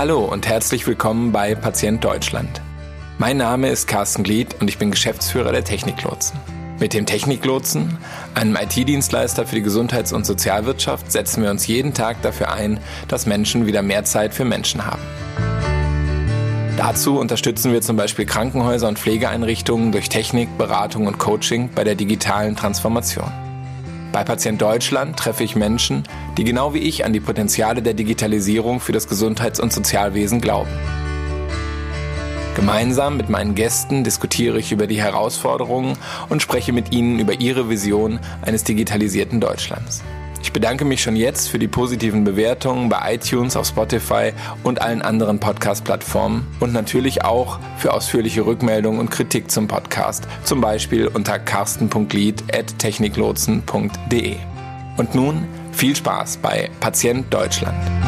Hallo und herzlich willkommen bei Patient Deutschland. Mein Name ist Carsten Glied und ich bin Geschäftsführer der Techniklotsen. Mit dem Techniklotsen, einem IT-Dienstleister für die Gesundheits- und Sozialwirtschaft, setzen wir uns jeden Tag dafür ein, dass Menschen wieder mehr Zeit für Menschen haben. Dazu unterstützen wir zum Beispiel Krankenhäuser und Pflegeeinrichtungen durch Technik, Beratung und Coaching bei der digitalen Transformation. Bei Patient Deutschland treffe ich Menschen, die genau wie ich an die Potenziale der Digitalisierung für das Gesundheits- und Sozialwesen glauben. Gemeinsam mit meinen Gästen diskutiere ich über die Herausforderungen und spreche mit ihnen über ihre Vision eines digitalisierten Deutschlands. Ich bedanke mich schon jetzt für die positiven Bewertungen bei iTunes, auf Spotify und allen anderen Podcast-Plattformen und natürlich auch für ausführliche Rückmeldungen und Kritik zum Podcast, zum Beispiel unter carsten.lied.techniklotsen.de. Und nun viel Spaß bei Patient Deutschland.